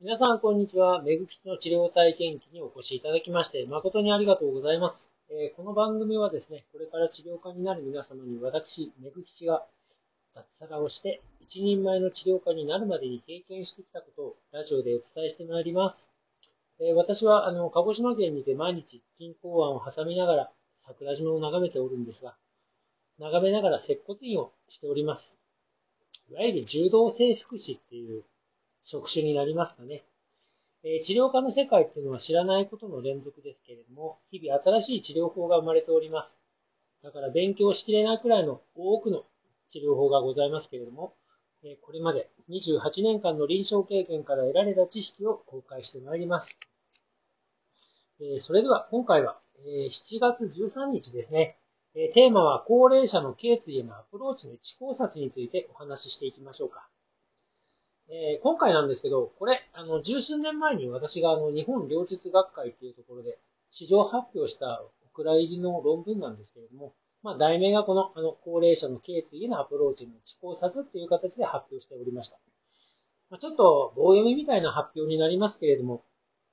皆さん、こんにちは。目口の治療体験記にお越しいただきまして、誠にありがとうございます。えー、この番組はですね、これから治療家になる皆様に私、目口が脱サラをして、一人前の治療家になるまでに経験してきたことをラジオでお伝えしてまいります。えー、私は、あの、鹿児島県にて毎日、金港湾を挟みながら、桜島を眺めておるんですが、眺めながら接骨院をしております。いわゆる柔道整復師っていう職種になりますかね。え、治療科の世界っていうのは知らないことの連続ですけれども、日々新しい治療法が生まれております。だから勉強しきれないくらいの多くの治療法がございますけれども、え、これまで28年間の臨床経験から得られた知識を公開してまいります。え、それでは今回は、え7月13日ですね。えテーマは高齢者の頸椎へのアプローチの一考察についてお話ししていきましょうか。えー、今回なんですけど、これ、あの、十数年前に私があの、日本両日学会っていうところで、市場発表したお蔵入りの論文なんですけれども、まあ、題名がこの、あの、高齢者の頸椎へのアプローチの地考察っていう形で発表しておりました。まあ、ちょっと棒読みみたいな発表になりますけれども、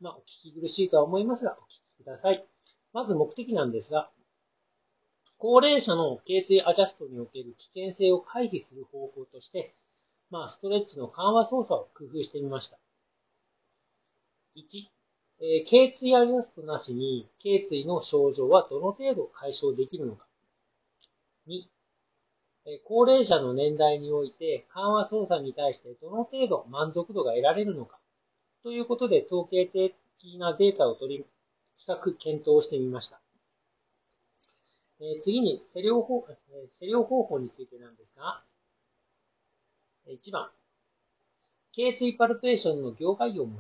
まあ、お聞き苦しいとは思いますが、お聞きください。まず目的なんですが、高齢者の頸椎アジャストにおける危険性を回避する方法として、まあ、ストレッチの緩和操作を工夫してみました。1、えー、頸椎アジャストなしに、頸椎の症状はどの程度解消できるのか。2、えー、高齢者の年代において緩和操作に対してどの程度満足度が得られるのか。ということで、統計的なデータを取り、比較検討してみました。えー、次に、施療法、施療方法についてなんですが、1番、頸椎パルテーションの業界を用い、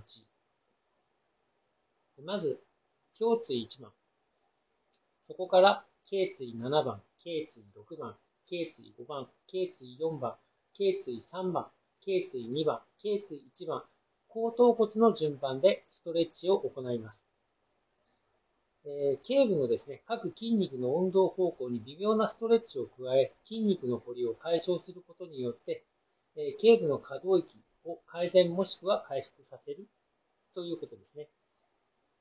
まず、胸椎1番、そこから頸椎7番、頸椎6番、頸椎5番、頸椎4番、頸椎3番、頸椎2番、頸椎1番、後頭骨の順番でストレッチを行います。えー、頸部のですね、各筋肉の運動方向に微妙なストレッチを加え、筋肉の凝りを解消することによって、えー、頸部の可動域を改善もしくは回復させるということですね。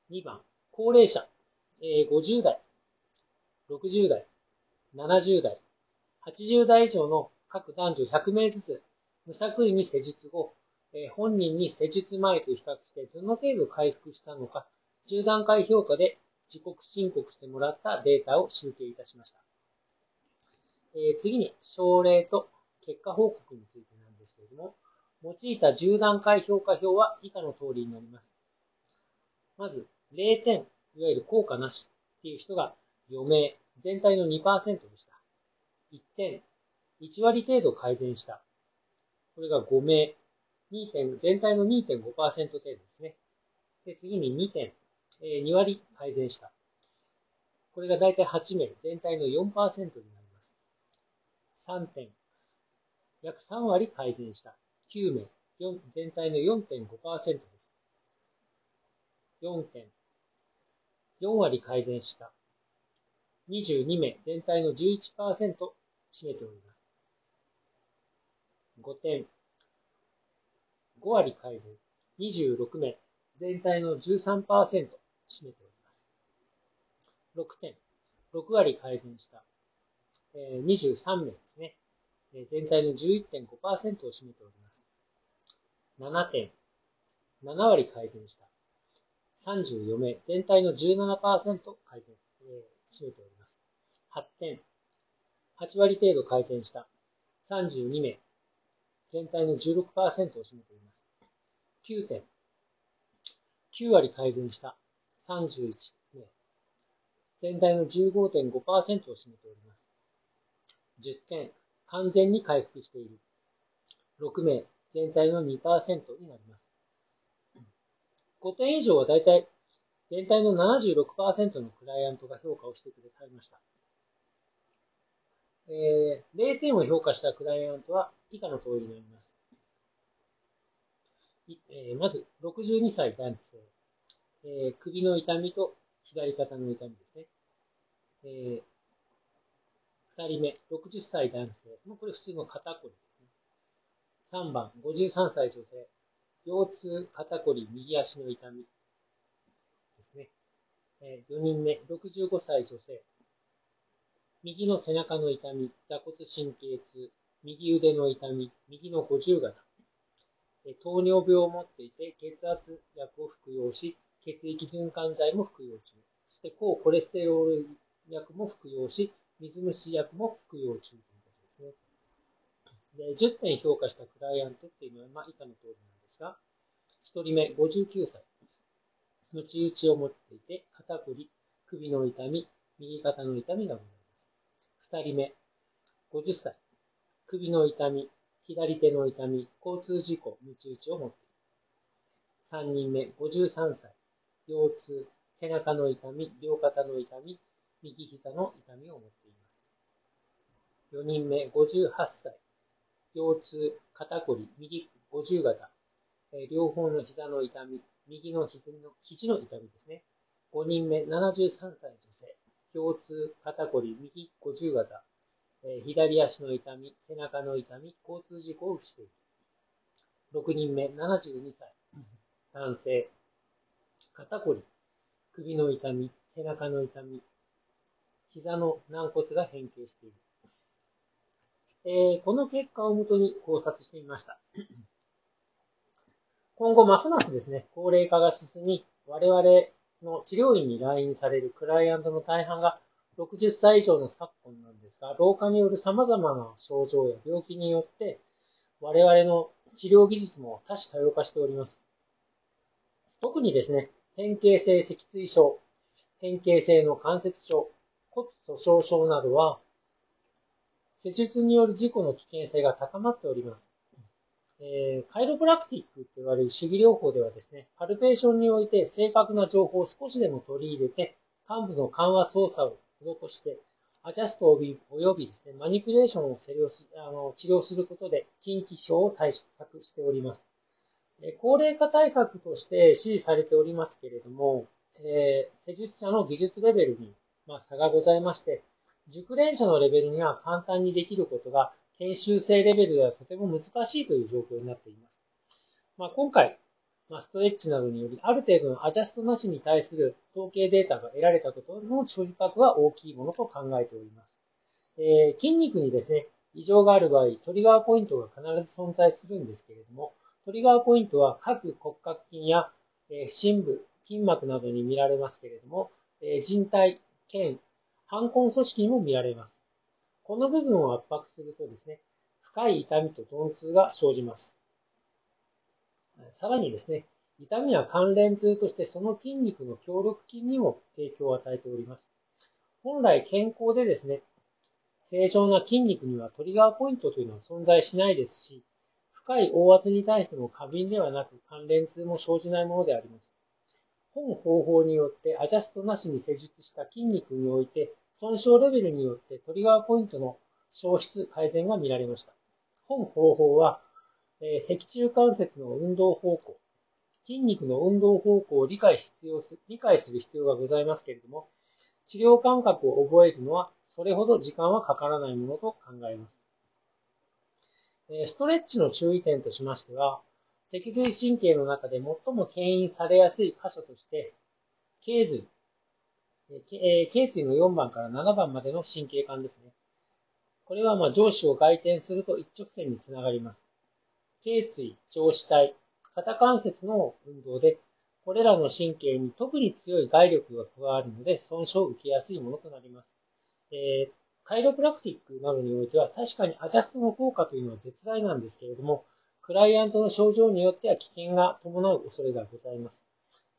2番、高齢者、え、50代、60代、70代、80代以上の各男女100名ずつ、無作為に施術後、え、本人に施術前と比較してどの程度回復したのか、10段階評価で自己申告してもらったデータを集計いたしました。え、次に、症例と結果報告についても、用いた10段階評価表は以下の通りになります。まず、0点、いわゆる効果なしっていう人が余命、全体の2%でした。1点、1割程度改善した。これが5名、2点、全体の2.5%程度ですね。で、次に2点、え2割改善した。これが大体8名、全体の4%になります。3点、約3割改善した。9名、全体の4.5%です。4点、4割改善した。22名、全体の11%占めております。5点、5割改善。26名、全体の13%占めております。6点、6割改善した。23名ですね。全体の11.5%を占めております。7点、7割改善した。34名、全体の17%改善、えー、占めております。8点、8割程度改善した。32名、全体の16%を占めております。9点、9割改善した。31名、全体の15.5%を占めております。10点、完全に回復している。6名、全体の2%になります。5点以上はだいたい全体の76%のクライアントが評価をしてくれました。えー、0点を評価したクライアントは以下の通りになります。えー、まず、62歳男性、えー、首の痛みと左肩の痛みですね。えー二人目、60歳男性。もうこれ普通の肩こりですね。3番、53歳女性。腰痛、肩こり、右足の痛みですね。4人目、65歳女性。右の背中の痛み、座骨神経痛、右腕の痛み、右の五十肩。糖尿病を持っていて、血圧薬を服用し、血液循環剤も服用中。そして高コレステロール薬も服用し、水虫薬も服用中ということですね。で10点評価したクライアントっていうのは、まあ、以下の通りなんですが、1人目、59歳。ムチ打ちを持っていて、肩こり、首の痛み、右肩の痛みがございます。2人目、50歳。首の痛み、左手の痛み、交通事故、ムチ打ちを持っている。3人目、53歳。腰痛、背中の痛み、両肩の痛み、右膝の痛みを持っています。4人目、58歳。腰痛、肩こり、右50型、え両方の膝の痛み、右の肘の肘の痛みですね。5人目、73歳女性。腰痛、肩こり、右50型、え左足の痛み、背中の痛み、交通事故をしている。6人目、72歳。男性。肩こり、首の痛み、背中の痛み、膝の軟骨が変形している。えー、この結果をもとに考察してみました。今後、ますますですね、高齢化が進み、我々の治療院に来院されるクライアントの大半が60歳以上の昨今なんですが、老化による様々な症状や病気によって、我々の治療技術も多種多様化しております。特にですね、変形性脊椎症、変形性の関節症、骨粗鬆症などは、施術による事故の危険性が高まっております。えー、カイロプラクティックと言われる主義療法ではですね、パルペーションにおいて正確な情報を少しでも取り入れて、幹部の緩和操作を施して、アジャストおよびですね、マニピュレーションをあの治療することで、近畿症を対策しております。高齢化対策として支持されておりますけれども、えー、施術者の技術レベルにまあ、差がございまして、熟練者のレベルには簡単にできることが、研修生レベルではとても難しいという状況になっています。まあ、今回、まあ、ストレッチなどにより、ある程度のアジャストなしに対する統計データが得られたことの所持格は大きいものと考えております。えー、筋肉にですね、異常がある場合、トリガーポイントが必ず存在するんですけれども、トリガーポイントは各骨格筋や、えー、深部、筋膜などに見られますけれども、えー、人体、腱、反根組織にも見られます。この部分を圧迫するとですね、深い痛みと鈍痛が生じます。さらにですね、痛みは関連痛としてその筋肉の協力筋にも影響を与えております。本来健康でですね、正常な筋肉にはトリガーポイントというのは存在しないですし、深い大圧に対しても過敏ではなく関連痛も生じないものであります。本方法によってアジャストなしに施術した筋肉において、損傷レベルによってトリガーポイントの消失改善が見られました。本方法は、えー、脊柱関節の運動方向、筋肉の運動方向を理解必要す理解する必要がございますけれども、治療感覚を覚えるのはそれほど時間はかからないものと考えます。ストレッチの注意点としましては、脊髄神経の中で最も牽引されやすい箇所として、頸髄、え頸椎の4番から7番までの神経管ですね。これはま上肢を外転すると一直線につながります。頸椎、上肢体、肩関節の運動で、これらの神経に特に強い外力が加わるので損傷を受けやすいものとなります。えー、カイロプラクティックなどにおいては確かにアジャストの効果というのは絶大なんですけれども、クライアントの症状によっては危険が伴う恐れがございます。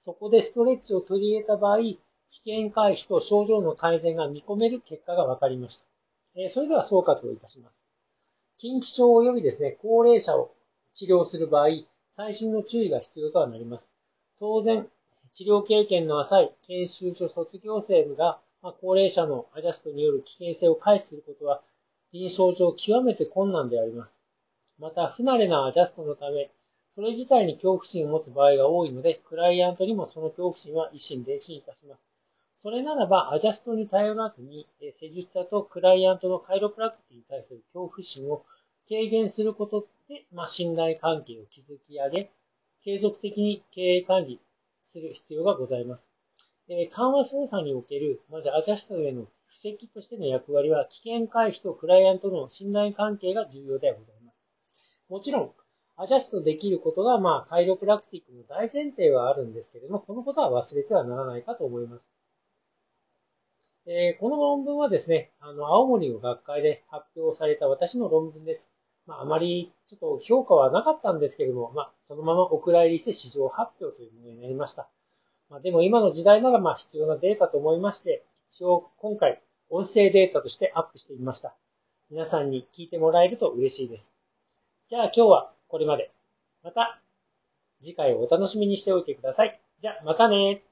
そこでストレッチを取り入れた場合、危険回避と症状の改善が見込める結果が分かりました。えそれでは総括をいたします。近畿症及びですね、高齢者を治療する場合、最新の注意が必要とはなります。当然、治療経験の浅い研修所卒業生が、ま高齢者のアジャストによる危険性を回避することは、臨床上極めて困難であります。また、不慣れなアジャストのため、それ自体に恐怖心を持つ場合が多いので、クライアントにもその恐怖心は一心伝心いたします。それならば、アジャストに頼らずに、施術者とクライアントのカイロプラクティに対する恐怖心を軽減することで、まあ、信頼関係を築き上げ、継続的に経営管理する必要がございます。え緩和操作における、まずアジャストへの布石としての役割は、危険回避とクライアントの信頼関係が重要でございます。もちろん、アジャストできることが、まあ、カイロプラクティックの大前提はあるんですけれども、このことは忘れてはならないかと思います。えー、この論文はですね、あの、青森の学会で発表された私の論文です。まあ、あまりちょっと評価はなかったんですけれども、まあ、そのままお蔵入りして市場発表というものになりました。まあ、でも今の時代ならまあ必要なデータと思いまして、一応今回音声データとしてアップしてみました。皆さんに聞いてもらえると嬉しいです。じゃあ今日はこれまで。また次回をお楽しみにしておいてください。じゃあまたね